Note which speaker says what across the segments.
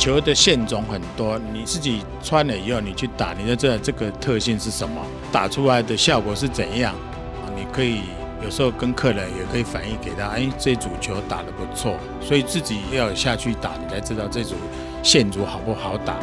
Speaker 1: 球的线种很多，你自己穿了以后，你去打，你就知道这个特性是什么，打出来的效果是怎样。啊，你可以有时候跟客人也可以反映给他，哎，这组球打得不错，所以自己要下去打，你才知道这组线组好不好打。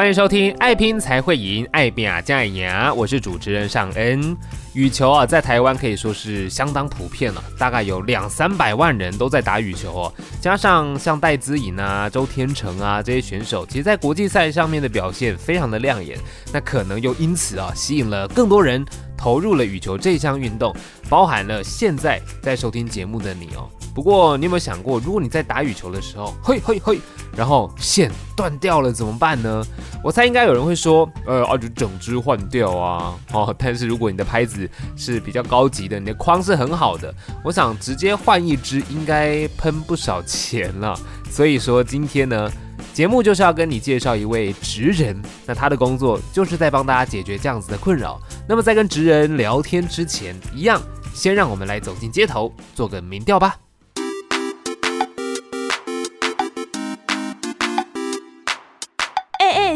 Speaker 2: 欢迎收听《爱拼才会赢》，爱拼啊加赢，我是主持人尚恩。羽球啊，在台湾可以说是相当普遍了，大概有两三百万人都在打羽球哦。加上像戴资颖啊、周天成啊这些选手，其实在国际赛上面的表现非常的亮眼，那可能又因此啊吸引了更多人投入了羽球这项运动，包含了现在在收听节目的你哦。不过，你有没有想过，如果你在打羽球的时候，嘿嘿嘿，然后线断掉了怎么办呢？我猜应该有人会说，呃，啊，就整只换掉啊。哦，但是如果你的拍子是比较高级的，你的框是很好的，我想直接换一支应该喷不少钱了。所以说今天呢，节目就是要跟你介绍一位职人，那他的工作就是在帮大家解决这样子的困扰。那么在跟职人聊天之前，一样先让我们来走进街头，做个民调吧。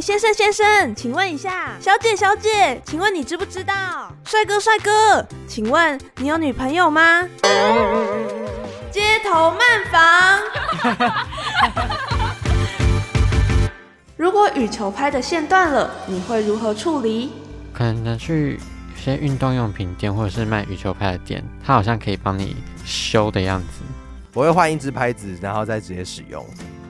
Speaker 3: 先生先生，请问一下，小姐小姐，请问你知不知道？帅哥帅哥，请问你有女朋友吗？街头慢房。如果羽球拍的线断了，你会如何处理？
Speaker 4: 可能去有些运动用品店，或者是卖羽球拍的店，他好像可以帮你修的样子。
Speaker 5: 我会换一支拍子，然后再直接使用。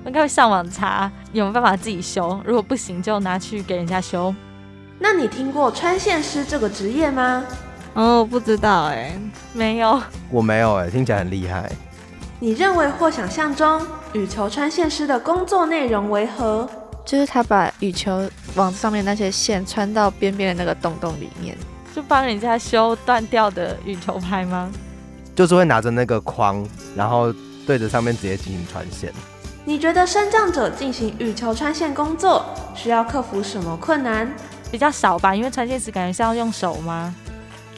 Speaker 6: 应该会上网查有没有办法自己修，如果不行就拿去给人家修。
Speaker 3: 那你听过穿线师这个职业吗？
Speaker 6: 哦，不知道哎，没有。
Speaker 5: 我没有哎，听起来很厉害。
Speaker 3: 你认为或想象中羽球穿线师的工作内容为何？
Speaker 7: 就是他把羽球网上面那些线穿到边边的那个洞洞里面，
Speaker 6: 就帮人家修断掉的羽球拍吗？
Speaker 5: 就是会拿着那个框，然后对着上面直接进行穿线。
Speaker 3: 你觉得升降者进行羽球穿线工作需要克服什么困难？
Speaker 6: 比较少吧，因为穿线时感觉是要用手吗？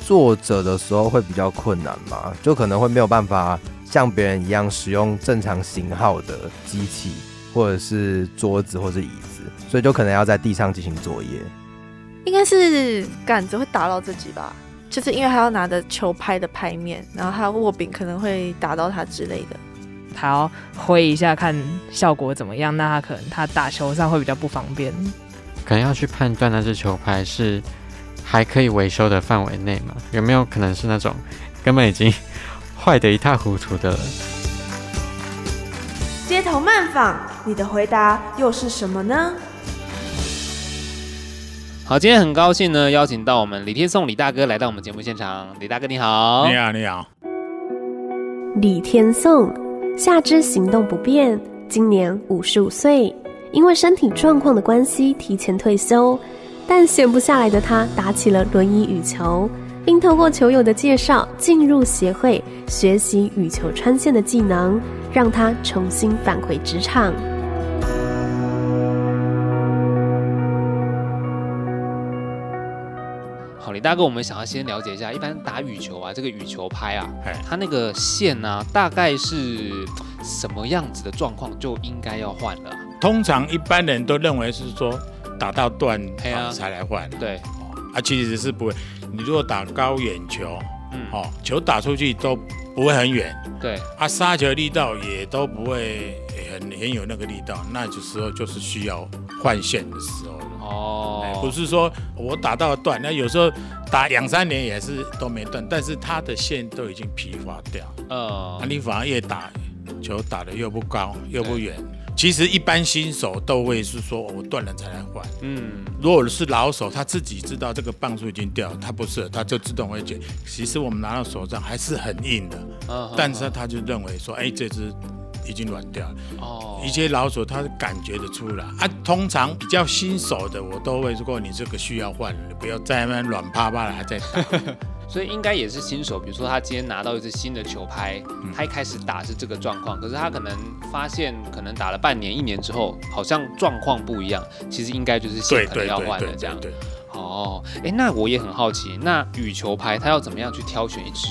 Speaker 5: 坐着的时候会比较困难嘛，就可能会没有办法像别人一样使用正常型号的机器，或者是桌子或者椅子，所以就可能要在地上进行作业。
Speaker 7: 应该是杆子会打到自己吧，就是因为他要拿着球拍的拍面，然后他握柄可能会打到他之类的。
Speaker 8: 他要挥一下看效果怎么样，那他可能他打球上会比较不方便，
Speaker 4: 可能要去判断那只球拍是还可以维修的范围内嘛？有没有可能是那种根本已经坏得一塌糊涂的了？
Speaker 3: 街头慢访，你的回答又是什么呢？
Speaker 2: 好，今天很高兴呢，邀请到我们李天颂李大哥来到我们节目现场。李大哥你好，
Speaker 1: 你好你好，
Speaker 9: 李天颂。下肢行动不便，今年五十五岁，因为身体状况的关系提前退休，但闲不下来的他打起了轮椅羽球，并透过球友的介绍进入协会学习羽球穿线的技能，让他重新返回职
Speaker 2: 场。大哥，我们想要先了解一下，一般打羽球啊，这个羽球拍啊，它那个线呢、啊，大概是什么样子的状况就应该要换了？
Speaker 1: 通常一般人都认为是说打到断啊才来换。
Speaker 2: 对，
Speaker 1: 啊，其实是不会。你如果打高远球，嗯，哦，球打出去都不会很远。
Speaker 2: 对，
Speaker 1: 啊，杀球力道也都不会很很有那个力道，那就时候就是需要换线的时候。哦、欸，不是说我打到断，那有时候打两三年也是都没断，但是它的线都已经疲乏掉。呃，那你反而越打球打的又不高又不远。其实一般新手都会是说，我断了才来换。嗯，如果是老手，他自己知道这个磅数已经掉了，他不是，他就自动会觉，其实我们拿到手上还是很硬的。嗯，但是他就认为说，哎，这只已经软掉了。哦，一些老手他感觉得出来啊。通常比较新手的，我都会如果，你这个需要换，你不要再那边软趴趴的还在打。
Speaker 2: 所以应该也是新手，比如说他今天拿到一支新的球拍，他一开始打是这个状况，可是他可能发现，可能打了半年、一年之后，好像状况不一样，其实应该就是线可能要换了这样。哦，哎，那我也很好奇，那羽球拍他要怎么样去挑选一支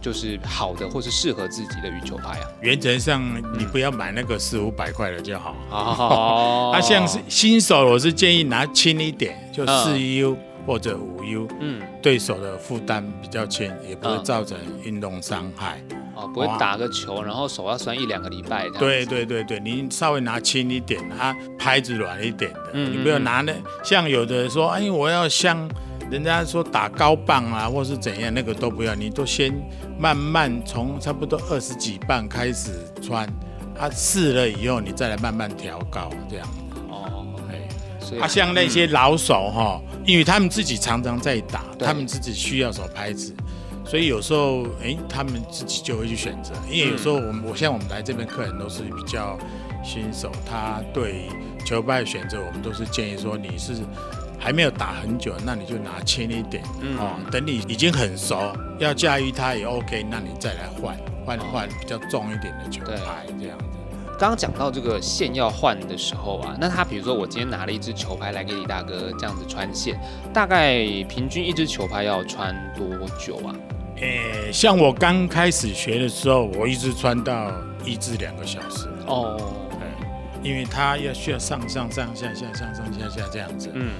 Speaker 2: 就是好的或是适合自己的羽球拍啊？
Speaker 1: 原则上你不要买那个四五百块的就好。哦，啊，像是新手，我是建议拿轻一点，就四 U。或者五 U，，嗯，对手的负担比较轻，也不会造成运动伤害。
Speaker 2: 哦，不会打个球，然后手要酸一两个礼拜。
Speaker 1: 对对对对，你稍微拿轻一点，它拍子软一点的，嗯、你不要拿那像有的说，哎，我要像人家说打高棒啊，或是怎样，那个都不要，你都先慢慢从差不多二十几磅开始穿，它试了以后，你再来慢慢调高这样。
Speaker 2: 哦，哎啊，
Speaker 1: 像那些老手哈，因为他们自己常常在打，他们自己需要什么拍子，所以有时候哎，他们自己就会去选择。因为有时候我们，我像我们来这边客人都是比较新手，他对球拍的选择，我们都是建议说，你是还没有打很久，那你就拿轻一点哦。等你已经很熟，要驾驭它也 OK，那你再来换换换比较重一点的球拍这样子。
Speaker 2: 刚刚讲到这个线要换的时候啊，那他比如说我今天拿了一支球拍来给李大哥这样子穿线，大概平均一支球拍要穿多久啊？
Speaker 1: 诶、欸，像我刚开始学的时候，我一直穿到一至两个小时。哦，对，因为它要需要上上上下下上上下下这样子，嗯，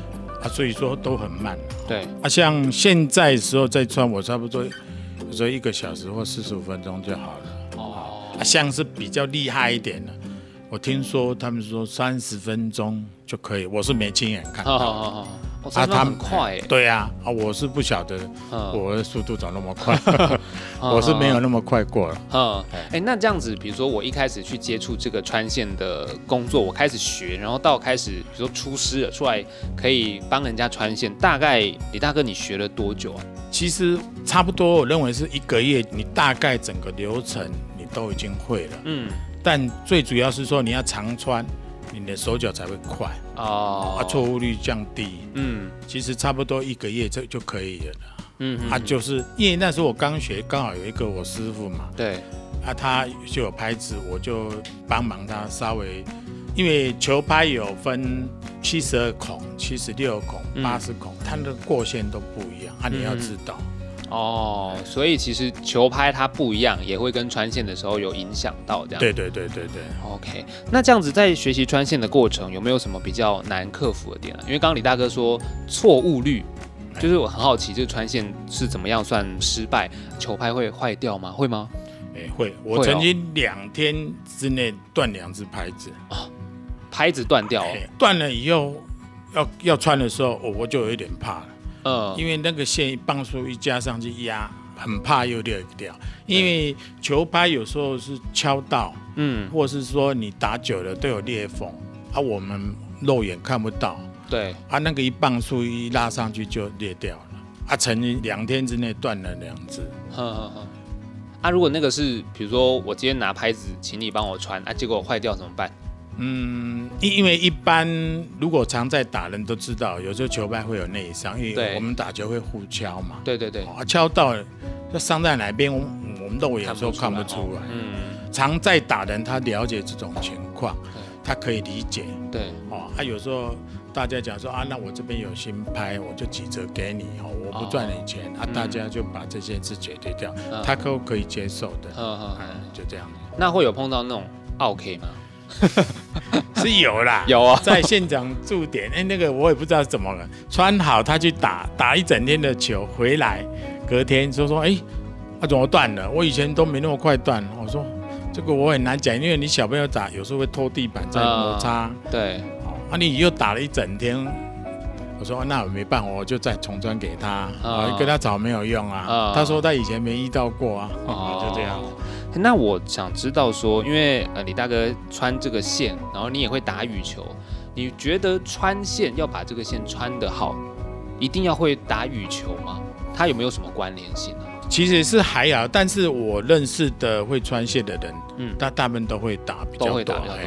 Speaker 1: 啊，所以说都很慢。
Speaker 2: 对，
Speaker 1: 啊，像现在时候再穿，我差不多有时候一个小时或四十五分钟就好了哦。像是比较厉害一点的，我听说他们说三十分钟就可以，我是没亲眼看到。
Speaker 2: 啊，他们很快，
Speaker 1: 对呀，啊，我是不晓得我的速度怎么那么快，我是没有那么快过了。
Speaker 2: 嗯，哎，那这样子，比如说我一开始去接触这个穿线的工作，我开始学，然后到开始，比如说出师了出来可以帮人家穿线，大概李大哥你学了多久啊？
Speaker 1: 其实差不多，我认为是一个月，你大概整个流程你。都已经会了，嗯，但最主要是说你要常穿，你的手脚才会快。哦，啊，错误率降低，嗯，其实差不多一个月这就可以了，嗯，啊，就是因为那时候我刚学，刚好有一个我师傅嘛，
Speaker 2: 对，
Speaker 1: 啊，他就有拍子，我就帮忙他稍微，因为球拍有分七十二孔、七十六孔、八十孔，它的过线都不一样，啊，你要知道。
Speaker 2: 哦，所以其实球拍它不一样，也会跟穿线的时候有影响到这样。
Speaker 1: 对对对对对。
Speaker 2: OK，那这样子在学习穿线的过程，有没有什么比较难克服的点啊？因为刚刚李大哥说错误率，就是我很好奇，这个穿线是怎么样算失败？球拍会坏掉吗？会吗？
Speaker 1: 哎，会。我曾经两天之内断两只拍子哦，
Speaker 2: 拍子断掉，
Speaker 1: 断了以后要要穿的时候，我我就有一点怕了。嗯，因为那个线一磅数一加上去压，很怕又裂掉。因为球拍有时候是敲到，嗯，或是说你打久了都有裂缝，啊，我们肉眼看不到。
Speaker 2: 对，
Speaker 1: 啊，那个一磅数一拉上去就裂掉了，啊，曾经两天之内断了两只。呵呵呵。
Speaker 2: 啊，如果那个是，比如说我今天拿拍子，请你帮我穿，啊，结果坏掉怎么办？
Speaker 1: 嗯，因因为一般如果常在打人都知道，有时候球拍会有内伤，因为我们打球会互敲嘛。
Speaker 2: 对对对，
Speaker 1: 啊，敲到了，就伤在哪边，我们我们肉眼有时候看不出来。嗯，常在打人，他了解这种情况，他可以理解。
Speaker 2: 对，
Speaker 1: 哦，他有时候大家讲说啊，那我这边有新拍，我就几折给你，哦，我不赚你钱，啊，大家就把这件事解决掉，他可可以接受的。嗯嗯，就这样。
Speaker 2: 那会有碰到那种 OK 吗？
Speaker 1: 是有啦，
Speaker 2: 有啊，
Speaker 1: 在现场驻点，哎、欸，那个我也不知道怎么了，穿好他去打，打一整天的球回来，隔天说说，哎、欸，他、啊、怎么断了？我以前都没那么快断。我说这个我很难讲，因为你小朋友打有时候会拖地板在摩擦，呃、
Speaker 2: 对，
Speaker 1: 啊，你又打了一整天，我说那我没办法，我就再重装给他，呃、跟他找没有用啊，呃、他说他以前没遇到过啊，哦、就这样。
Speaker 2: 那我想知道说，因为呃李大哥穿这个线，然后你也会打羽球，你觉得穿线要把这个线穿得好，一定要会打羽球吗？它有没有什么关联性呢？
Speaker 1: 其实是还好，但是我认识的会穿线的人，嗯，他大部分都会打比较多，
Speaker 2: 都会打比较多。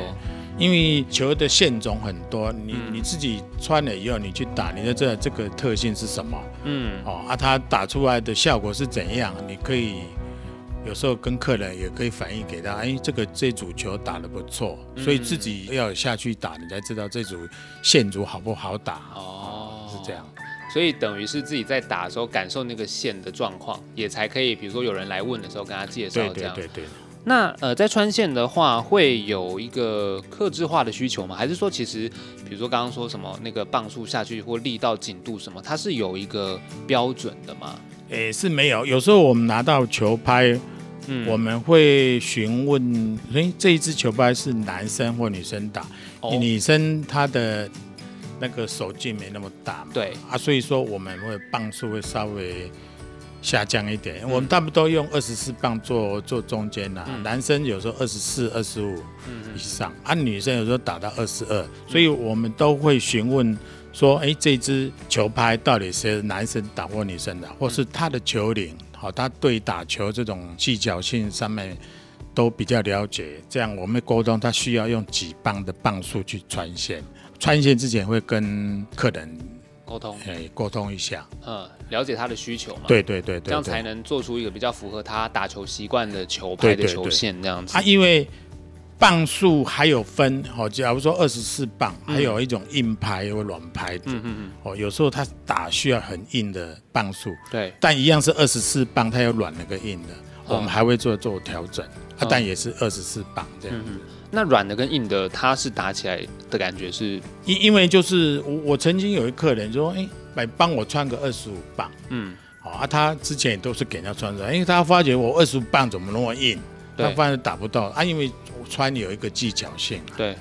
Speaker 1: 因为球的线种很多，你、嗯、你自己穿了以后，你去打，你就知道这个特性是什么，嗯，哦啊，它打出来的效果是怎样，你可以有时候跟客人也可以反映给他，哎，这个这组球打得不错，所以自己要下去打，你才知道这组线组好不好打，哦，是这样。
Speaker 2: 所以等于是自己在打的时候感受那个线的状况，也才可以，比如说有人来问的时候跟他介绍这样。
Speaker 1: 对对对对。
Speaker 2: 那呃，在穿线的话，会有一个克制化的需求吗？还是说，其实比如说刚刚说什么那个磅数下去或力道紧度什么，它是有一个标准的吗？
Speaker 1: 诶、欸，是没有。有时候我们拿到球拍，嗯，我们会询问，诶、欸，这一支球拍是男生或女生打？哦、女生她的那个手劲没那么大嘛，
Speaker 2: 对。
Speaker 1: 啊，所以说我们会磅数会稍微。下降一点，我们大部分都用二十四磅做做中间呐、啊。嗯、男生有时候二十四、二十五以上，嗯、啊，女生有时候打到二十二，所以我们都会询问说，哎、欸，这支球拍到底是男生打或女生打，或是他的球龄，好，他对打球这种技巧性上面都比较了解，这样我们沟通他需要用几磅的磅数去穿线，穿线之前会跟客人。
Speaker 2: 沟通，
Speaker 1: 哎，沟通一下，
Speaker 2: 嗯，了解他的需求嘛，
Speaker 1: 对对对对，
Speaker 2: 这样才能做出一个比较符合他打球习惯的球拍的球线这样子。
Speaker 1: 啊，因为磅数还有分，哦，假如说二十四磅，还有一种硬拍或软拍的，嗯嗯嗯，哦，有时候他打需要很硬的磅数，
Speaker 2: 对，
Speaker 1: 但一样是二十四磅，它有软的跟硬的，我们还会做做调整，啊，但也是二十四磅这样。子。
Speaker 2: 那软的跟硬的，它是打起来的感觉是？
Speaker 1: 因因为就是我我曾经有一客人说，哎、欸，来帮我穿个二十五磅，嗯，好啊，他之前也都是给人家穿着，因为他发觉我二十五磅怎么那么硬，对。他发现打不到。啊，因为我穿有一个技巧性，
Speaker 2: 对，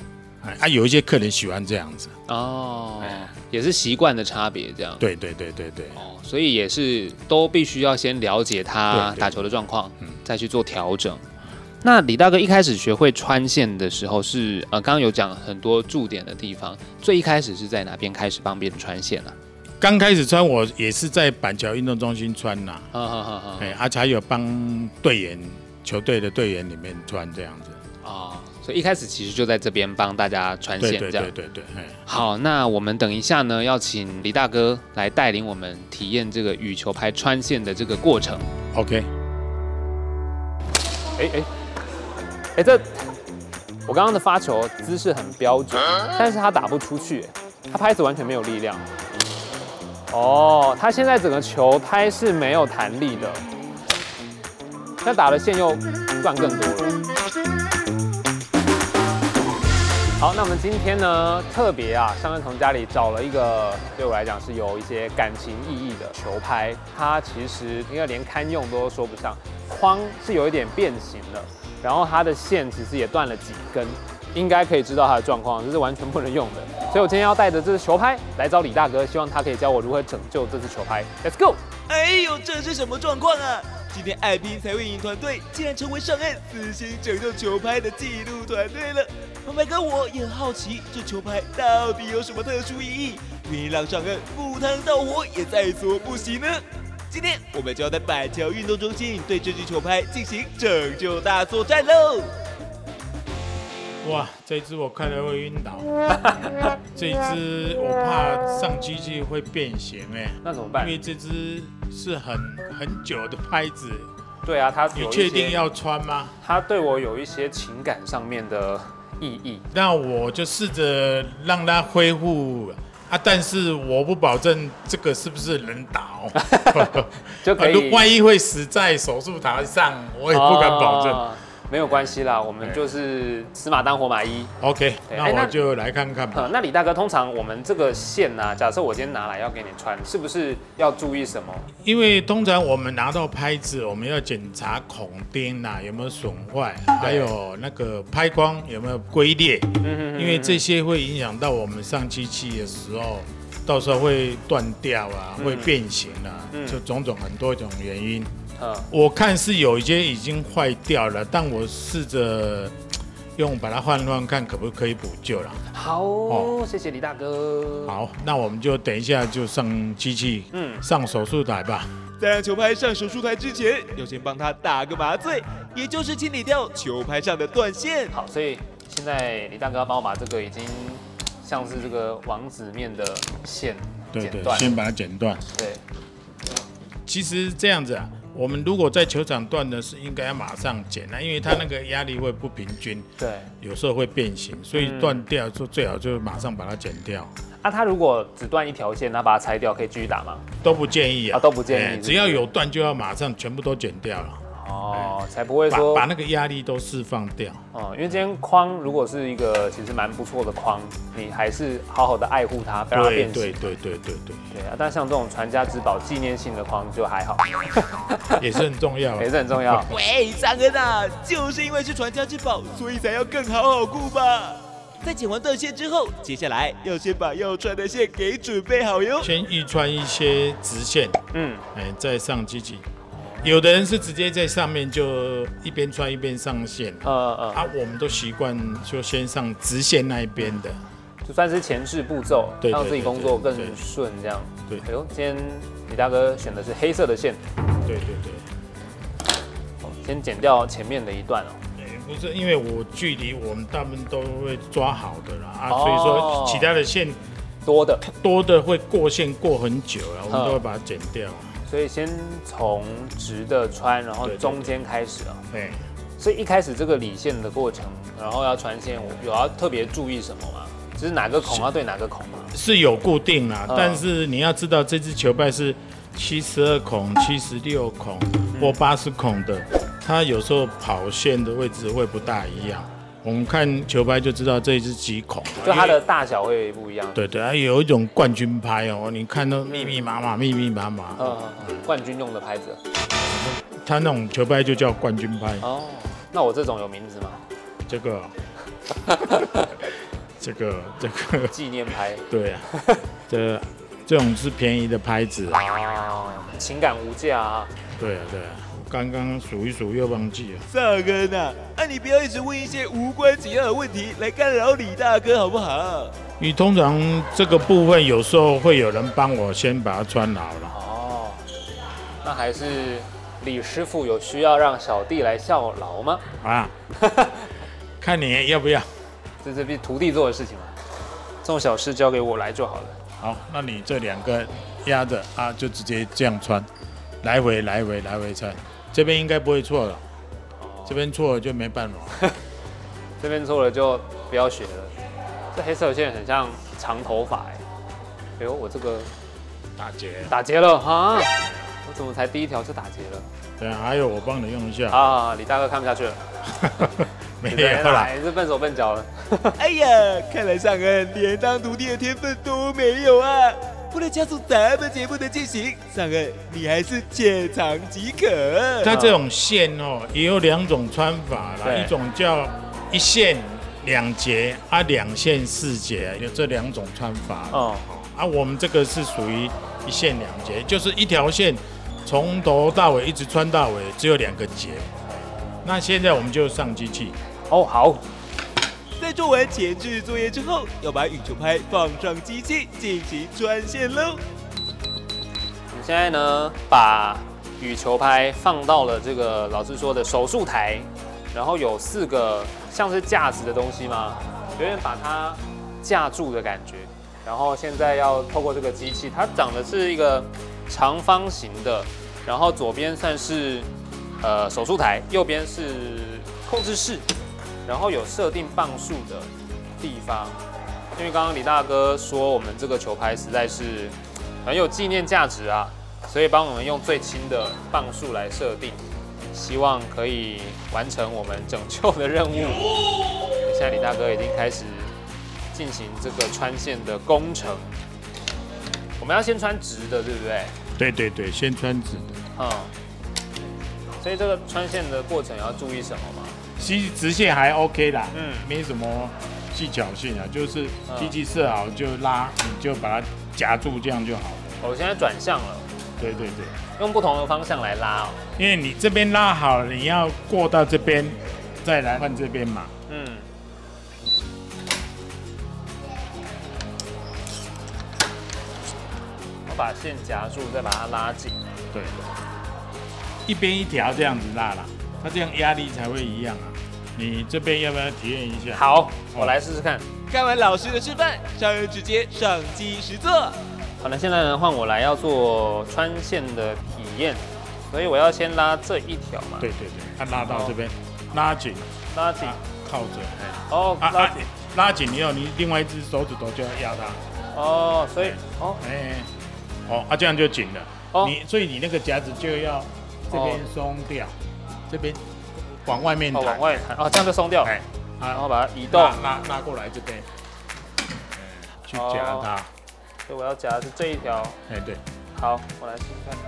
Speaker 1: 啊，有一些客人喜欢这样子，
Speaker 2: 哦，哎、也是习惯的差别，这样，
Speaker 1: 对对对对对，
Speaker 2: 哦，所以也是都必须要先了解他打球的状况，嗯，再去做调整。那李大哥一开始学会穿线的时候是呃，刚刚有讲很多驻点的地方，最一开始是在哪边开始帮别人穿线呢？
Speaker 1: 刚开始穿我也是在板桥运动中心穿呐，啊啊啊，哎，而且还有帮队员球队的队员里面穿这样子
Speaker 2: 哦，所以一开始其实就在这边帮大家穿线，这样，对对对对。好，那我们等一下呢，要请李大哥来带领我们体验这个羽球拍穿线的这个过程。
Speaker 1: OK。
Speaker 2: 哎哎。哎，这我刚刚的发球姿势很标准，但是他打不出去，他拍子完全没有力量。哦，他现在整个球拍是没有弹力的，那打的线又断更多了。好，那我们今天呢，特别啊，上恩从家里找了一个对我来讲是有一些感情意义的球拍，它其实应该连堪用都说不上，框是有一点变形的。然后它的线其实也断了几根，应该可以知道它的状况，这是完全不能用的。所以我今天要带着这支球拍来找李大哥，希望他可以教我如何拯救这支球拍。Let's go！
Speaker 10: 哎呦，这是什么状况啊？今天爱拼才会赢团队竟然成为上恩私心拯救球拍的记录团队了。旁白哥我也很好奇，这球拍到底有什么特殊意义，愿意让上恩赴汤蹈火也在所不惜呢？今天我们就要在板桥运动中心对这支球拍进行拯救大作战喽！
Speaker 1: 哇，这只我看了会晕倒，这只我怕上机器会变形哎，
Speaker 2: 那怎么办？
Speaker 1: 因为这只是很很久的拍子。
Speaker 2: 对啊，它
Speaker 1: 你确定要穿吗？
Speaker 2: 它对我有一些情感上面的意义。
Speaker 1: 那我就试着让它恢复。啊！但是我不保证这个是不是能打哦，
Speaker 2: 就可以。
Speaker 1: 万一会死在手术台上，我也不敢保证。哦
Speaker 2: 没有关系啦，我们就是死马当活马医。
Speaker 1: OK，那我就来看看吧。
Speaker 2: 那李大哥，通常我们这个线呢、啊，假设我今天拿来要给你穿，是不是要注意什么？
Speaker 1: 因为通常我们拿到拍子，我们要检查孔钉呐有没有损坏，对还有那个拍光有没有龟裂。因为这些会影响到我们上机器的时候，到时候会断掉啊，会变形啊，嗯、就种种很多种原因。
Speaker 2: 嗯，
Speaker 1: 我看是有一些已经坏掉了，但我试着用把它换换看，可不可以补救了。
Speaker 2: 好，
Speaker 1: 哦
Speaker 2: 谢谢李大哥。
Speaker 1: 好，那我们就等一下就上机器，
Speaker 2: 嗯
Speaker 1: 上手术台吧。
Speaker 10: 在让球拍上手术台之前，要先帮他打个麻醉，也就是清理掉球拍上的断线。
Speaker 2: 好，所以现在李大哥要帮我把这个已经像是这个王子面的线
Speaker 1: 对对，
Speaker 2: 剪断。
Speaker 1: 先把它剪断。
Speaker 2: 对，
Speaker 1: 其实这样子啊，我们如果在球场断的是应该要马上剪啊，因为它那个压力会不平均，
Speaker 2: 对。
Speaker 1: 有时候会变形，所以断掉就最好就马上把它剪掉。
Speaker 2: 啊，它如果只断一条线，那把它拆掉可以继续打吗？
Speaker 1: 都不建议啊，
Speaker 2: 啊都不建议
Speaker 1: 哎
Speaker 2: 是不是
Speaker 1: 只要有断就要马上全部都剪掉了，
Speaker 2: 哦，才不会
Speaker 1: 把
Speaker 2: 说
Speaker 1: 把那个压力都释放掉。
Speaker 2: 哦，因为今天框如果是一个其实蛮不错的框，你还是好好的爱护它，不要
Speaker 1: 让
Speaker 2: 变形。
Speaker 1: 对对对对对，
Speaker 2: 对啊，但像这种传家之宝、纪念性的框就还好，
Speaker 1: 也是很重要啊。
Speaker 2: 也是很重要。
Speaker 10: 喂，三哥啊，就是因为是传家之宝，所以才要更好好顾吧。在剪完断线之后，接下来要先把要穿的线给准备好哟。
Speaker 1: 先预穿一些直线，
Speaker 2: 嗯，
Speaker 1: 哎，再上机器。有的人是直接在上面就一边穿一边上线，
Speaker 2: 呃呃，
Speaker 1: 啊，我们都习惯就先上直线那一边的。
Speaker 2: 就算是前置步骤，
Speaker 1: 对对
Speaker 2: 让自己工作更顺这样。
Speaker 1: 对
Speaker 2: 哎呦，今天李大哥选的是黑色的线，
Speaker 1: 对对对，
Speaker 2: 哦先剪掉前面的一段哦。
Speaker 1: 哎不是因为我距离我们大部分都会抓好的啦，啊，
Speaker 2: 哦
Speaker 1: 所以说其他的线
Speaker 2: 多的，
Speaker 1: 多的会过线过很久了，我们
Speaker 2: 嗯
Speaker 1: 都会把它剪掉。
Speaker 2: 所以先从直的穿，然
Speaker 1: 后
Speaker 2: 中间开始啊。
Speaker 1: 对，
Speaker 2: 所以一开始这个理线的过程，然后要穿线，有要特别注意什么吗？就是哪个孔要对哪个孔吗？
Speaker 1: 是有固定啦，
Speaker 2: 嗯
Speaker 1: 但是你要知道这支球拍是七十二孔、七十六孔或八十孔的，它有时候跑线的位置会不大一样。我们看球拍就知道这一只几孔，
Speaker 2: 就它的大小会不一样。
Speaker 1: 对对，还有一种冠军拍哦，你看到密密麻麻、密密麻麻，
Speaker 2: 冠军用的拍子。
Speaker 1: 它那种球拍就叫冠军拍。
Speaker 2: 哦，那我这种有名字吗？
Speaker 1: 这个，这个，这个
Speaker 2: 纪念拍。
Speaker 1: 对啊，这这种是便宜的拍子
Speaker 2: 情感无价啊。
Speaker 1: 对啊，对啊，我刚刚数一数又忘记了。
Speaker 10: 尚恩啊，啊你不要一直问一些无关紧要的问题来干扰李大哥好不好？
Speaker 1: 你通常这个部分有时候会有人帮我先把它穿好了。
Speaker 2: 哦，那还是李师傅有需要让小弟来效劳吗？
Speaker 1: 啊，看你要不要。
Speaker 2: 这是必徒弟做的事情嘛，这种小事交给我来就好了。
Speaker 1: 好，那你这两个压着啊，就直接这样穿，来回来回来回穿，这边应该不会错了。这边错了就没办法。
Speaker 2: 这边错了就不要学了。这黑色线很像长头发哎。哎呦，我这个
Speaker 1: 打结。
Speaker 2: 打结了哈，我怎么才第一条就打结了？
Speaker 1: 对啊，还有我帮你用一下。
Speaker 2: 啊，李大哥看不下去了。
Speaker 1: 没
Speaker 2: 对
Speaker 1: 有啦，
Speaker 2: 来是笨手笨脚了。
Speaker 10: 哎呀，看来尚恩连当徒弟的天分都没有啊！为了加速咱们节目的进行，尚恩你还是浅尝即可。
Speaker 1: 它这种线哦，也有两种穿法啦，一种叫一线两节啊，两线四节，有这两种穿法。
Speaker 2: 哦，
Speaker 1: 啊，我们这个是属于一线两节，就是一条线从头到尾一直穿到尾，只有两个节。那现在我们就上机器。
Speaker 2: 哦好，
Speaker 10: 在做完前置作业之后，要把羽球拍放上机器进行穿线喽。
Speaker 2: 我们现在呢，把羽球拍放到了这个老师说的手术台，然后有四个像是架子的东西吗？有点把它架住的感觉。然后现在要透过这个机器，它长的是一个长方形的，然后左边算是呃手术台，右边是控制室，然后有设定磅数的地方。因为刚刚李大哥说我们这个球拍实在是很有纪念价值啊，所以帮我们用最轻的磅数来设定，希望可以完成我们拯救的任务。现在李大哥已经开始进行这个穿线的工程，我们要先穿直的，对不对？
Speaker 1: 对对对，先穿直的。
Speaker 2: 嗯。所以这个穿线的过程要注意什么吗？
Speaker 1: 其实直线还 OK 啦，
Speaker 2: 嗯
Speaker 1: 没什么技巧性啊，就是机器设好就拉，你就把它夹住，这样就好了。
Speaker 2: 我现在转向了，
Speaker 1: 对对对，
Speaker 2: 用不同的方向来拉哦。
Speaker 1: 因为你这边拉好了，你要过到这边，再来换这边嘛。
Speaker 2: 嗯，我把线夹住，再把它拉紧。
Speaker 1: 对，一边一条这样子拉啦，它这样压力才会一样啊。你这边要不要体验一下？
Speaker 2: 好，我来试试看。
Speaker 10: 看完老师的示范，尚恩直接上机实做。
Speaker 2: 好了，现在呢换我来要做穿线的体验，所以我要先拉这一条嘛。
Speaker 1: 对对对，它拉到这边，拉紧，
Speaker 2: 拉紧，
Speaker 1: 靠着，哎，
Speaker 2: 哦，拉紧，
Speaker 1: 拉紧以后，你另外一只手指头就要压它。
Speaker 2: 哦，所以，哦，
Speaker 1: 哎，哦，啊，这样就紧了。哦，你所以你那个夹子就要这边松掉，这边往外面弹，
Speaker 2: 往外弹，哦，这样就松掉。哎，然后把它移动，
Speaker 1: 拉拉过来这边，去夹它。
Speaker 2: 所以我要夹的是这一条。
Speaker 1: 哎，对。
Speaker 2: 好，我来试试看。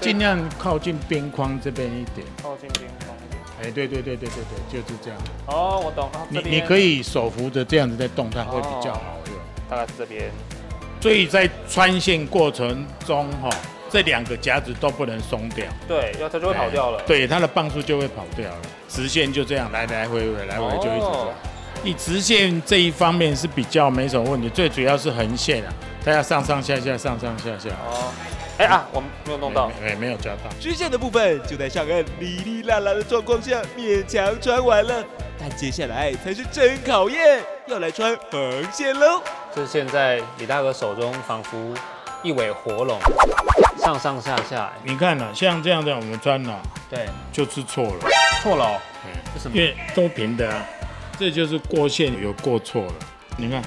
Speaker 1: 尽量靠近边框这边一点。
Speaker 2: 靠近边框。
Speaker 1: 哎，对对对对对对，就是这样。
Speaker 2: 哦，我懂。
Speaker 1: 你你可以手扶着这样子在动，它会比较好用。
Speaker 2: 大概是这边。
Speaker 1: 所以在穿线过程中，哈，这两个夹子都不能松掉。
Speaker 2: 对，要它就会跑掉了。
Speaker 1: 对，它的磅数就会跑掉了。直线就这样来来回回，来回就一直走。你直线这一方面是比较没什么问题，最主要是横线啊。它要上上下下，上上下下。哦，
Speaker 2: 哎啊，我没有弄到，
Speaker 1: 哎，没有抓到。
Speaker 10: 直线的部分就在上岸哩哩啦啦的状况下勉强穿完了，但接下来才是真考验，要来穿横线喽。
Speaker 2: 就是现在李大哥手中仿佛一尾活龙，上上下下。
Speaker 1: 你看呢，像这样的我们穿了，
Speaker 2: 对，
Speaker 1: 就是错了，
Speaker 2: 错了哦。
Speaker 1: 为什么？因为都平的啊，这就是过线有过错了。你看。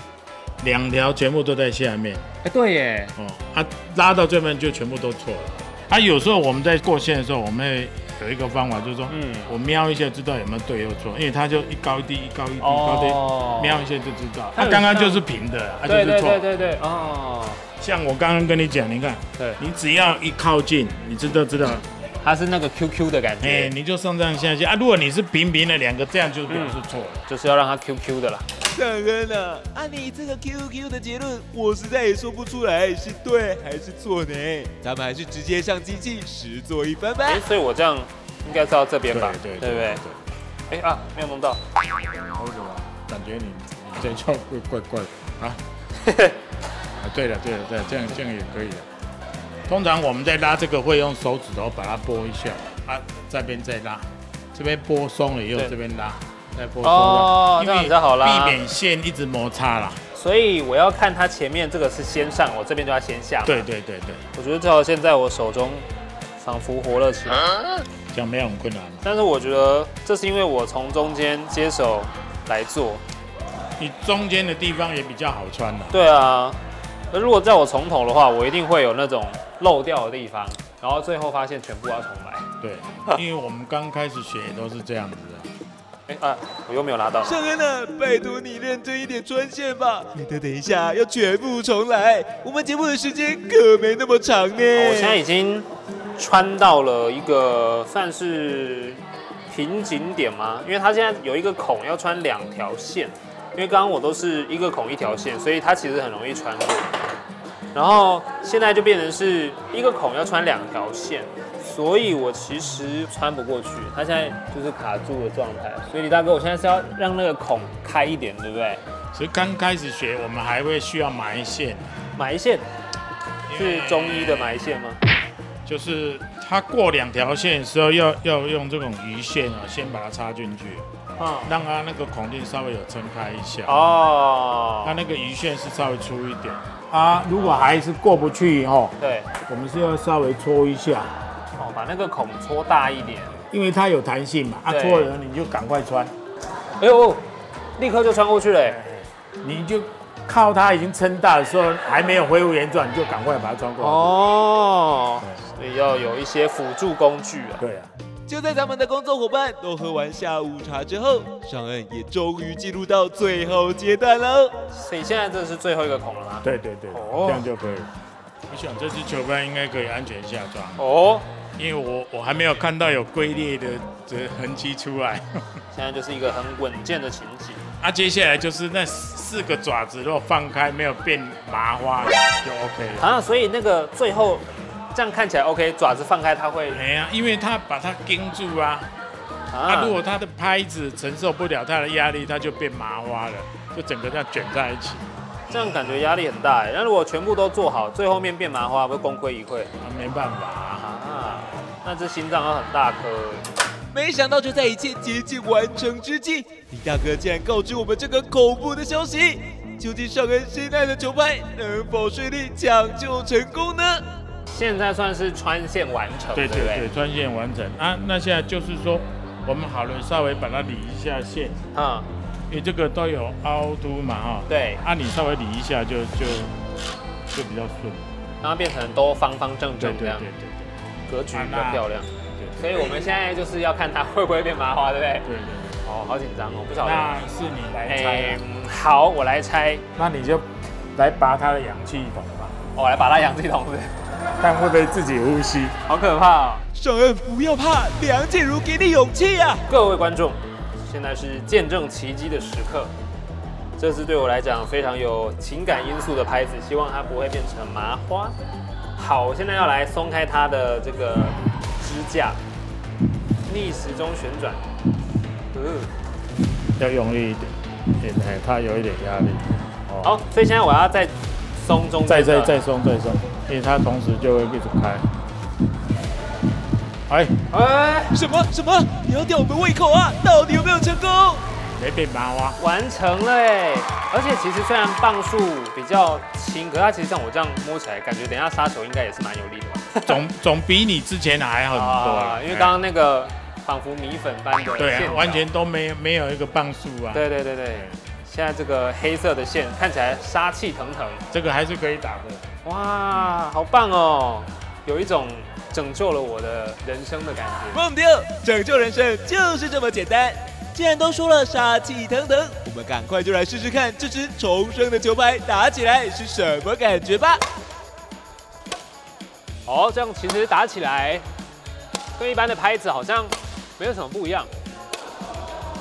Speaker 1: 两条全部都在下面，
Speaker 2: 哎，对耶，
Speaker 1: 哦，啊，拉到这边就全部都错了。啊，有时候我们在过线的时候，我们会有一个方法，就是说，嗯，我瞄一下知道有没有对又错，因为它就一高一低，一高一低，高低，瞄一下就知道。它刚刚就是平的，它就是错。
Speaker 2: 对对对哦，
Speaker 1: 像我刚刚跟你讲，你看，对，你只要一靠近，你知道知道。
Speaker 2: 它是那个 QQ 的感觉，
Speaker 1: 哎，你就上上下下啊。如果你是平平的两个，这样就表示错了，
Speaker 2: 就是要让它 QQ 的啦。
Speaker 10: 尚恩啊，按你这个 QQ 的结论，我实在也说不出来是对还是错呢。咱们还是直接上机器实做一番吧。
Speaker 2: 哎，所以我这样应该是到这边吧？对对对对。哎啊，没有弄到。为什
Speaker 1: 么？感觉你你这跳会怪怪的啊？啊，对了对了对了，这样这样也可以的。通常我们在拉这个会用手指头把它拨一下，啊，这边再拉，这边拨松了以后这边拉，再拨松了，
Speaker 2: 哦，这样比较好拉，
Speaker 1: 避免线一直摩擦啦。
Speaker 2: 所以我要看它前面这个是先上，我这边就要先下。
Speaker 1: 对对对对，
Speaker 2: 我觉得这条线在我手中仿佛活了起来，
Speaker 1: 这样没有很困难。
Speaker 2: 但是我觉得这是因为我从中间接手来做，
Speaker 1: 你中间的地方也比较好穿了。
Speaker 2: 对啊。那如果在我从头的话，我一定会有那种漏掉的地方，然后最后发现全部要重来。
Speaker 1: 对，因为我们刚开始学也都是这样子的。
Speaker 2: 哎啊，我又没有拿到。
Speaker 10: 尚恩啊，拜托你认真一点穿线吧，你等等一下要全部重来。我们节目的时间可没那么长呢。
Speaker 2: 我现在已经穿到了一个算是瓶颈点吗？因为它现在有一个孔要穿两条线。因为刚刚我都是一个孔一条线，所以它其实很容易穿过。然后现在就变成是一个孔要穿两条线，所以我其实穿不过去。它现在就是卡住的状态。所以李大哥，我现在是要让那个孔开一点，对不对？
Speaker 1: 所以刚开始学，我们还会需要埋线。
Speaker 2: 埋线是中医的埋线吗？
Speaker 1: 就是它过两条线的时候要，要要用这种鱼线啊，先把它插进去。嗯，让它那个孔径稍微有撑开一下哦。它那个鱼线是稍微粗一点啊。如果还是过不去哦，
Speaker 2: 对，
Speaker 1: 我们是要稍微搓一下
Speaker 2: 哦，把那个孔搓大一点，
Speaker 1: 因为它有弹性嘛。啊，搓了你就赶快穿。
Speaker 2: 哎呦，立刻就穿过去了。
Speaker 1: 你就靠它已经撑大的时候，还没有恢复原状，你就赶快把它穿过去。
Speaker 2: 哦，所以要有一些辅助工具啊。
Speaker 1: 对啊。
Speaker 10: 就在咱们的工作伙伴都喝完下午茶之后，上岸也终于进入到最后阶段了。
Speaker 2: 所以现在这是最后一个孔了吗？
Speaker 1: 对对对，哦、这样就可以。我想这支球拍应该可以安全下装。
Speaker 2: 哦，
Speaker 1: 因为我我还没有看到有龟裂的这痕迹出来。
Speaker 2: 现在就是一个很稳健的情景。
Speaker 1: 啊，接下来就是那四个爪子如果放开没有变麻花就 OK 了。
Speaker 2: 啊，所以那个最后这样看起来 OK，爪子放开它会
Speaker 1: 哎呀，因为它把它盯住啊。啊，如果它的拍子承受不了它的压力，它就变麻花了，就整个这样卷在一起。
Speaker 2: 这样感觉压力很大哎。那如果全部都做好，最后面变麻花，会功亏一篑。
Speaker 1: 啊，没办法
Speaker 2: 啊。那这心脏要很大颗。
Speaker 10: 没想到就在一切接近完成之际，李大哥竟然告知我们这个恐怖的消息。究竟尚恩心爱的球拍能否顺利抢救成功呢？
Speaker 2: 现在算是穿线完成，
Speaker 1: 对对对，
Speaker 2: 对对
Speaker 1: 穿线完成啊。那现在就是说，我们好了，稍微把它理一下线啊，因为这个都有凹凸嘛哈。
Speaker 2: 对，
Speaker 1: 啊，你稍微理一下就就就比较顺，
Speaker 2: 然后变成都方方正正这样，
Speaker 1: 对对对对，
Speaker 2: 格局比较漂亮。所以我们现在就是要看它会不会变麻花，对不对？
Speaker 1: 对对。
Speaker 2: 哦，好紧张哦，不晓得。
Speaker 1: 那是你来猜。
Speaker 2: 欸，好，我来猜。
Speaker 1: 那你就来拔它的氧气筒吧。
Speaker 2: 我来拔它氧气筒，是是？
Speaker 1: 看会不会自己呼吸。
Speaker 2: 好可怕哦！
Speaker 10: 上恩，不要怕，梁静茹给你勇气啊！
Speaker 2: 各位观众，现在是见证奇迹的时刻。这次对我来讲非常有情感因素的拍子，希望它不会变成麻花。好，我现在要来松开它的这个支架，逆时钟旋转。嗯，
Speaker 1: 要用力一点，点它有一点压力。
Speaker 2: 哦，好，所以现在我要再松中间，
Speaker 1: 再再再松再松，因为它同时就会一直开。哎
Speaker 2: 哎，
Speaker 10: 什么什么？你要吊我们胃口啊？到底有没有成功？
Speaker 1: 没变麻花，
Speaker 2: 完成了哎！而且其实虽然磅数比较轻，可是它其实像我这样摸起来，感觉等一下杀球应该也是蛮有力的吧？
Speaker 1: 总 总比你之前还好很多啊，
Speaker 2: 因为刚刚那个。仿佛米粉般的，
Speaker 1: 对啊，完全都没有没有一个磅数啊。
Speaker 2: 对对对对，现在这个黑色的线看起来杀气腾腾，
Speaker 1: 这个还是可以打的。
Speaker 2: 哇，好棒哦，有一种拯救了我的人生的感觉。
Speaker 10: 忘掉，拯救人生就是这么简单。既然都说了杀气腾腾，我们赶快就来试试看这只重生的球拍打起来是什么感觉吧。
Speaker 2: 哦，这样其实打起来跟一般的拍子好像。没有什么不一样。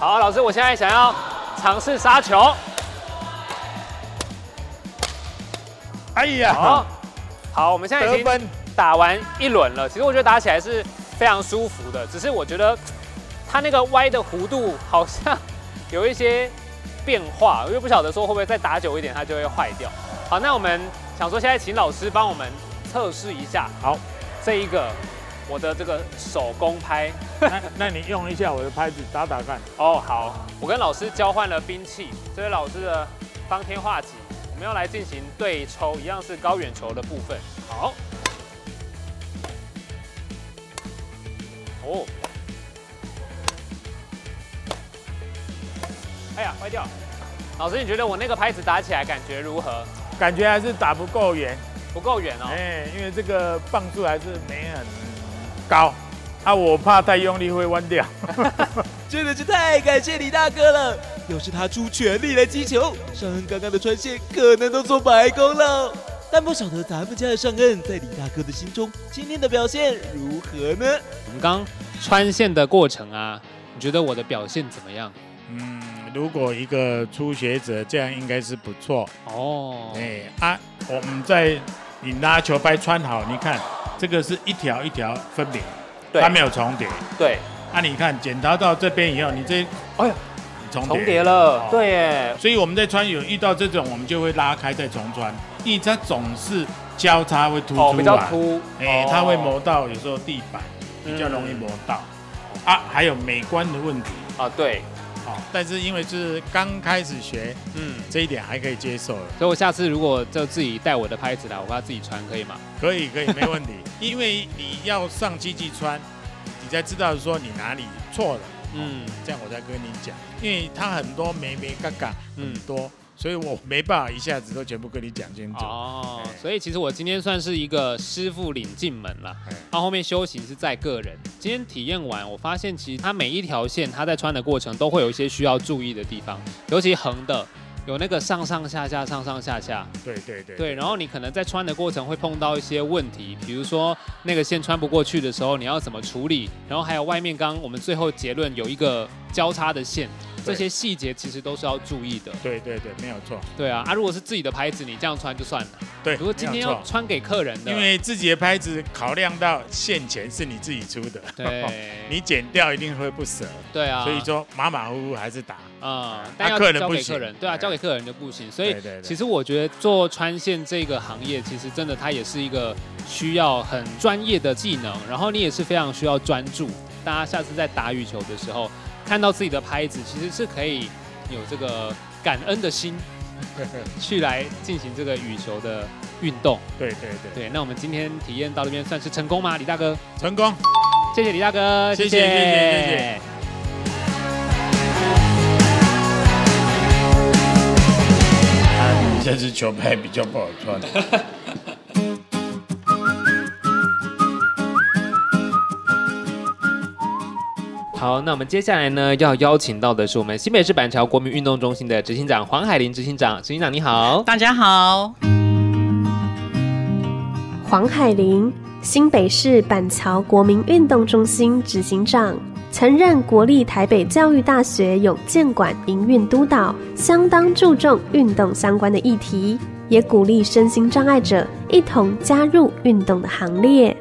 Speaker 2: 好，老师，我现在想要尝试杀球。
Speaker 1: 哎呀，
Speaker 2: 好，好，我们现在已经打完一轮了。其实我觉得打起来是非常舒服的，只是我觉得它那个歪的弧度好像有一些变化，我又不晓得说会不会再打久一点它就会坏掉。好，那我们想说现在请老师帮我们测试一下。
Speaker 1: 好，
Speaker 2: 这一个。我的这个手工拍，
Speaker 1: 那那你用一下我的拍子打打看。
Speaker 2: 哦，好，我跟老师交换了兵器，这是老师的方天画戟，我们要来进行对抽，一样是高远球的部分。好，哦，哎呀，坏掉。老师，你觉得我那个拍子打起来感觉如何？
Speaker 1: 感觉还是打不够远，
Speaker 2: 不够远哦。
Speaker 1: 哎，因为这个棒柱还是没很。高啊！我怕太用力会弯掉，
Speaker 10: 真的是太感谢李大哥了。要是他出全力来击球，尚恩刚刚的穿线可能都做白工了。但不晓得咱们家的尚恩在李大哥的心中今天的表现如何呢？
Speaker 2: 我们刚穿线的过程啊，你觉得我的表现怎么样？
Speaker 1: 嗯，如果一个初学者这样应该是不错哦。哎啊，我们在你拿球拍穿好，你看。这个是一条一条分明，它没有重叠。对，那、啊、你看剪刀到这边以后，你这，哎呀，重叠重叠了。哦、对耶，所以我们在穿有遇到这种，我们就会拉开再重穿，因为它总是交叉会凸出来，哦、比较凸，哎，它会磨到有时候地板比较容易磨到。嗯、啊，还有美观的问题啊，对。但是因为就是刚开始学，嗯，这一点还可以接受了。
Speaker 2: 所以我下次如果就自己带我的拍子来，我怕自己穿可以吗？
Speaker 1: 可以，可以，没问题。因为你要上机器穿，你才知道说你哪里错了，嗯，这样我再跟你讲。因为它很多眉眉嘎嘎，很多。嗯所以我没办法一下子都全部跟你讲清楚
Speaker 2: 哦。所以其实我今天算是一个师傅领进门了，他后面修行是在个人。今天体验完，我发现其实他每一条线，他在穿的过程都会有一些需要注意的地方，尤其横的有那个上上下下、上上下下。
Speaker 1: 对对对。
Speaker 2: 对，然后你可能在穿的过程会碰到一些问题，比如说那个线穿不过去的时候，你要怎么处理？然后还有外面刚刚我们最后结论有一个交叉的线。这些细节其实都是要注意的。
Speaker 1: 对对对，没有错。
Speaker 2: 对啊，啊，如果是自己的牌子，你这样穿就算了。
Speaker 1: 对，
Speaker 2: 如果今天要穿给客人的，
Speaker 1: 因为自己的牌子考量到现钱是你自己出的，
Speaker 2: 对，
Speaker 1: 你剪掉一定会不舍。
Speaker 2: 对啊，
Speaker 1: 所以说马马虎虎还是打。
Speaker 2: 啊、嗯，但要交给客人，对啊，交给客人就不行。所以其实我觉得做穿线这个行业，其实真的它也是一个需要很专业的技能，然后你也是非常需要专注。大家下次在打羽球的时候，看到自己的拍子，其实是可以有这个感恩的心，去来进行这个羽球的运动。
Speaker 1: 对对对
Speaker 2: 对。那我们今天体验到这边算是成功吗？李大哥，
Speaker 1: 成功。
Speaker 2: 谢谢李大哥，谢谢谢谢谢谢。谢谢谢谢
Speaker 1: 这支球拍比较不好穿。
Speaker 2: 好，那我们接下来呢，要邀请到的是我们新北市板桥国民运动中心的执行长黄海玲执行长。执行长你好，
Speaker 11: 大家好。
Speaker 9: 黄海玲，新北市板桥国民运动中心执行长。曾任国立台北教育大学永建馆营运督导，相当注重运动相关的议题，也鼓励身心障碍者一同加入运动的行列。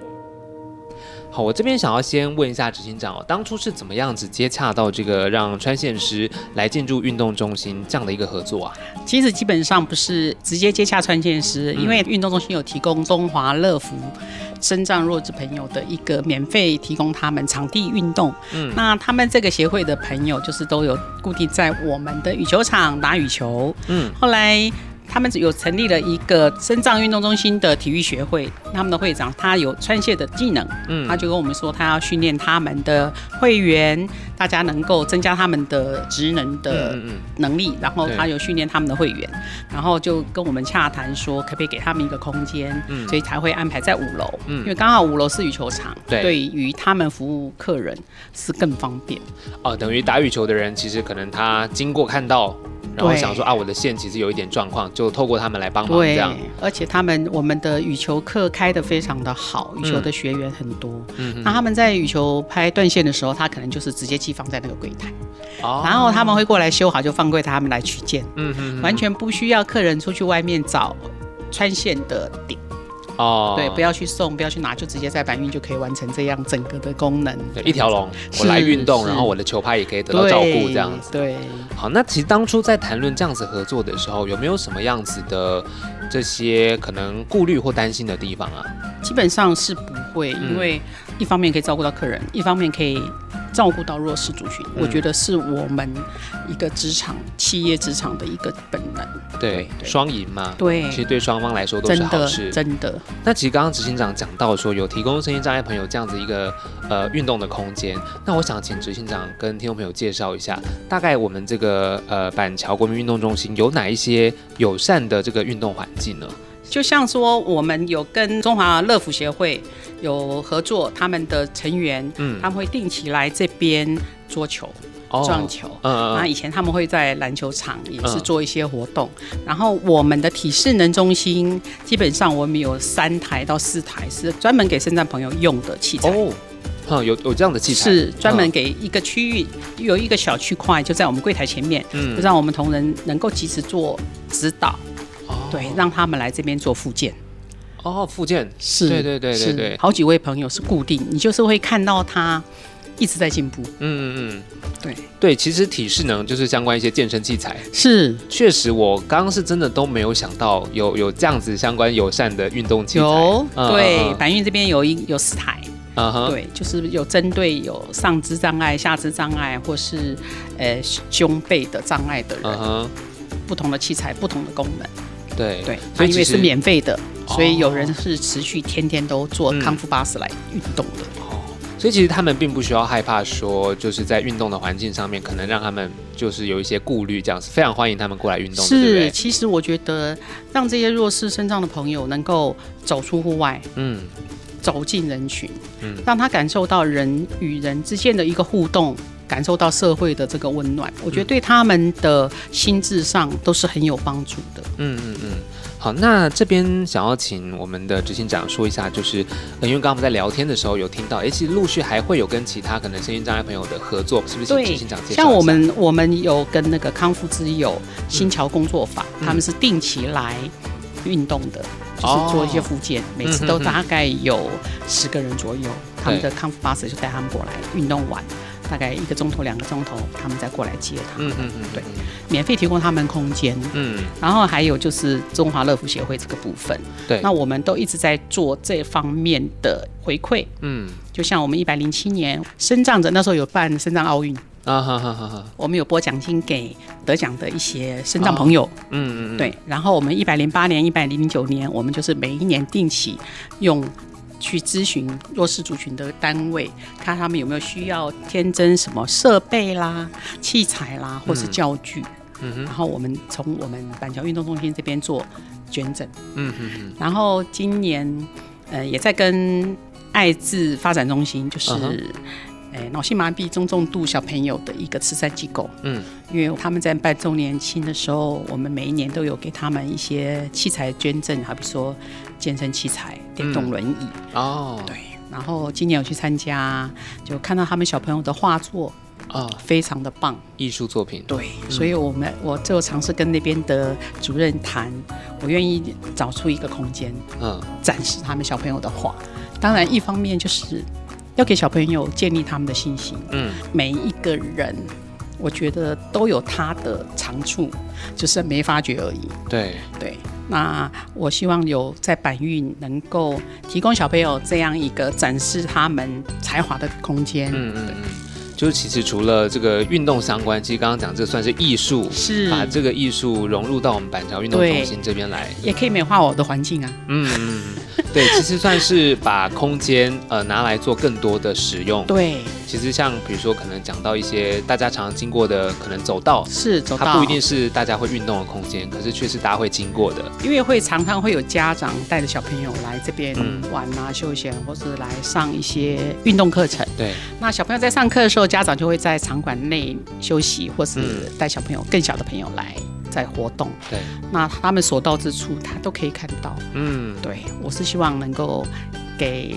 Speaker 2: 好，我这边想要先问一下执行长哦，当初是怎么样子接洽到这个让穿线师来进驻运动中心这样的一个合作啊？
Speaker 11: 其实基本上不是直接接洽穿线师，嗯、因为运动中心有提供中华乐福身障弱智朋友的一个免费提供他们场地运动。嗯，那他们这个协会的朋友就是都有固定在我们的羽球场打羽球。嗯，后来。他们有成立了一个深藏运动中心的体育学会，他们的会长他有穿线的技能，嗯，他就跟我们说他要训练他们的会员，大家能够增加他们的职能的能力，然后他有训练他们的会员，然后就跟我们洽谈说可不可以给他们一个空间，嗯，所以才会安排在五楼，嗯，因为刚好五楼是羽球场，对，对于他们服务客人是更方便。
Speaker 2: 哦，等于打羽球的人其实可能他经过看到。然后想说啊，我的线其实有一点状况，就透过他们来帮忙这样。
Speaker 11: 而且他们我们的羽球课开的非常的好，羽球的学员很多。嗯，那他们在羽球拍断线的时候，他可能就是直接寄放在那个柜台，哦，然后他们会过来修好，就放柜台，他们来取件。嗯嗯，完全不需要客人出去外面找穿线的点。哦，对，不要去送，不要去拿，就直接在搬运就可以完成这样整个的功能。
Speaker 2: 对，一条龙，我来运动，然后我的球拍也可以得到照顾，这样子。
Speaker 11: 对，
Speaker 2: 好，那其实当初在谈论这样子合作的时候，有没有什么样子的这些可能顾虑或担心的地方啊？
Speaker 11: 基本上是不会，因为一方面可以照顾到客人，一方面可以。照顾到弱势族群，我觉得是我们一个职场、企业职场的一个本能。
Speaker 2: 对，双赢嘛。
Speaker 11: 对，
Speaker 2: 其实对双方来说都是好事。
Speaker 11: 真的，真的。
Speaker 2: 那其实刚刚执行长讲到说，有提供身心障碍朋友这样子一个呃运动的空间。那我想请执行长跟听众朋友介绍一下，大概我们这个呃板桥国民运动中心有哪一些友善的这个运动环境呢？
Speaker 11: 就像说，我们有跟中华乐福协会有合作，他们的成员，嗯，他们会定期来这边桌球、哦、撞球，嗯，那以前他们会在篮球场也是做一些活动。嗯、然后我们的体适能中心，基本上我们有三台到四台是专门给身障朋友用的器材。哦，
Speaker 2: 嗯、有有这样的器材，
Speaker 11: 是专门给一个区域，有一个小区块就在我们柜台前面，嗯，就让我们同仁能够及时做指导。对，让他们来这边做复健。
Speaker 2: 哦，复健是，对对对对对，
Speaker 11: 好几位朋友是固定，你就是会看到他一直在进步。嗯
Speaker 2: 嗯嗯，
Speaker 11: 对
Speaker 2: 对，其实体适能就是相关一些健身器材。
Speaker 11: 是，
Speaker 2: 确实，我刚刚是真的都没有想到有有这样子相关友善的运动器材。
Speaker 11: 有，对，板运这边有一有四台。对，就是有针对有上肢障碍、下肢障碍或是呃胸背的障碍的人，不同的器材，不同的功能。
Speaker 2: 对
Speaker 11: 对，它因为是免费的，所以有人是持续天天都坐康复巴士来运动的。
Speaker 2: 哦，所以其实他们并不需要害怕说，就是在运动的环境上面可能让他们就是有一些顾虑，这样子非常欢迎他们过来运动。
Speaker 11: 是，
Speaker 2: 对对，
Speaker 11: 其实我觉得让这些弱势身障的朋友能够走出户外，嗯，走进人群，嗯，让他感受到人与人之间的一个互动。感受到社会的这个温暖，我觉得对他们的心智上都是很有帮助的。
Speaker 2: 嗯嗯嗯。好，那这边想要请我们的执行长说一下，就是，因为刚刚我们在聊天的时候有听到，哎，其实陆续还会有跟其他可能身心障碍朋友的合作，是不是？请执行长介绍。
Speaker 11: 像我们，我们有跟那个康复之友、新桥工作坊，嗯、他们是定期来运动的，嗯、就是做一些复健，哦、每次都大概有十个人左右，嗯、他们的康复巴士就带他们过来运动完。大概一个钟头、两个钟头，他们再过来接他们。嗯嗯嗯，对，免费提供他们空间。嗯，然后还有就是中华乐福协会这个部分。对，那我们都一直在做这方面的回馈。嗯，就像我们一百零七年生长者那时候有办生长奥运啊，哈哈哈哈，我们有拨奖金给得奖的一些身障朋友。嗯嗯，对，然后我们一百零八年、一百零九年，我们就是每一年定期用。去咨询弱势族群的单位，看他们有没有需要添增什么设备啦、器材啦，或是教具。嗯哼。然后我们从我们板桥运动中心这边做捐赠。嗯哼哼。然后今年，呃，也在跟爱智发展中心，就是，呃，脑性麻痹中重度小朋友的一个慈善机构。嗯。因为他们在办周年庆的时候，我们每一年都有给他们一些器材捐赠，好比说。健身器材、电动轮椅、嗯、哦，对，然后今年有去参加，就看到他们小朋友的画作啊，哦、非常的棒，
Speaker 2: 艺术作品。
Speaker 11: 对，嗯、所以我们我就尝试跟那边的主任谈，我愿意找出一个空间，嗯，展示他们小朋友的画。当然，一方面就是要给小朋友建立他们的信心，嗯，每一个人。我觉得都有他的长处，就是没发觉而已。
Speaker 2: 对
Speaker 11: 对，那我希望有在板运能够提供小朋友这样一个展示他们才华的空间。嗯嗯嗯。
Speaker 2: 就是其实除了这个运动相关，其实刚刚讲这算是艺术，
Speaker 11: 是
Speaker 2: 把这个艺术融入到我们板桥运动中心这边来，
Speaker 11: 也可以美化我的环境啊。嗯
Speaker 2: 嗯，对，其实算是把空间呃拿来做更多的使用。
Speaker 11: 对，
Speaker 2: 其实像比如说可能讲到一些大家常常经过的可能走道，
Speaker 11: 是走道，
Speaker 2: 它不一定是大家会运动的空间，可是却是大家会经过的。
Speaker 11: 因为会常常会有家长带着小朋友来这边玩啊、休闲，或是来上一些运动课程。
Speaker 2: 对，
Speaker 11: 那小朋友在上课的时候。家长就会在场馆内休息，或是带小朋友、更小的朋友来在活动。对，那他们所到之处，他都可以看到。嗯，对，我是希望能够给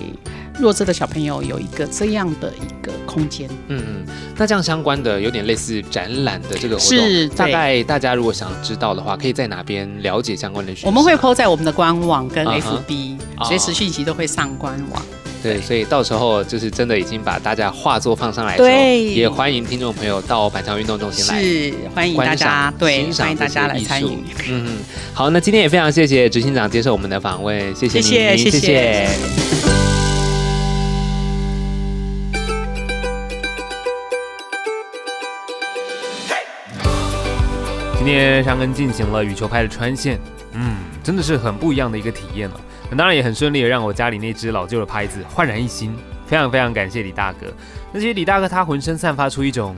Speaker 11: 弱智的小朋友有一个这样的一个空间。嗯嗯，
Speaker 2: 那这样相关的有点类似展览的这个活动，是大概大家如果想知道的话，可以在哪边了解相关的讯息？
Speaker 11: 我们会 po 在我们的官网跟 FB，随时讯息都会上官网。
Speaker 2: 对，所以到时候就是真的已经把大家画作放上来的时候，对，也欢迎听众朋友到板桥运动中心来，
Speaker 11: 是欢迎大家，对，欢迎大家来参与。
Speaker 2: 嗯嗯，好，那今天也非常谢谢执行长接受我们的访问，谢谢你，谢谢，谢谢。谢谢今天山根进行了羽球拍的穿线，嗯，真的是很不一样的一个体验了。当然也很顺利的让我家里那只老旧的拍子焕然一新，非常非常感谢李大哥。那其实李大哥他浑身散发出一种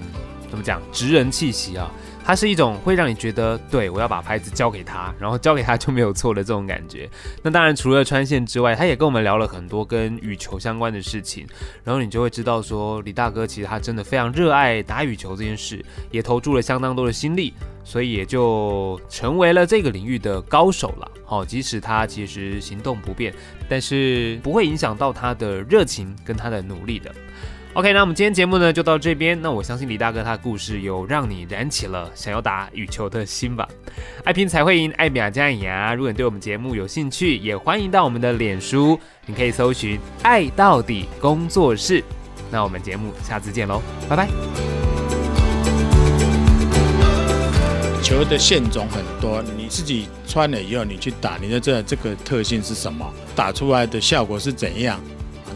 Speaker 2: 怎么讲直人气息啊，他是一种会让你觉得对我要把拍子交给他，然后交给他就没有错的这种感觉。那当然除了穿线之外，他也跟我们聊了很多跟羽球相关的事情，然后你就会知道说李大哥其实他真的非常热爱打羽球这件事，也投注了相当多的心力。所以也就成为了这个领域的高手了。好，即使他其实行动不便，但是不会影响到他的热情跟他的努力的。OK，那我们今天节目呢就到这边。那我相信李大哥他的故事有让你燃起了想要打羽球的心吧？爱拼才会赢，爱拼才会赢。如果你对我们节目有兴趣，也欢迎到我们的脸书，你可以搜寻“爱到底工作室”。那我们节目下次见喽，拜拜。
Speaker 1: 球的线种很多，你自己穿了以后，你去打，你就知道这个特性是什么，打出来的效果是怎样。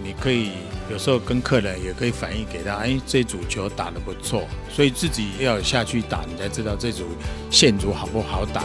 Speaker 1: 你可以有时候跟客人也可以反映给他，哎，这组球打得不错，所以自己要下去打，你才知道这组线组好不好打。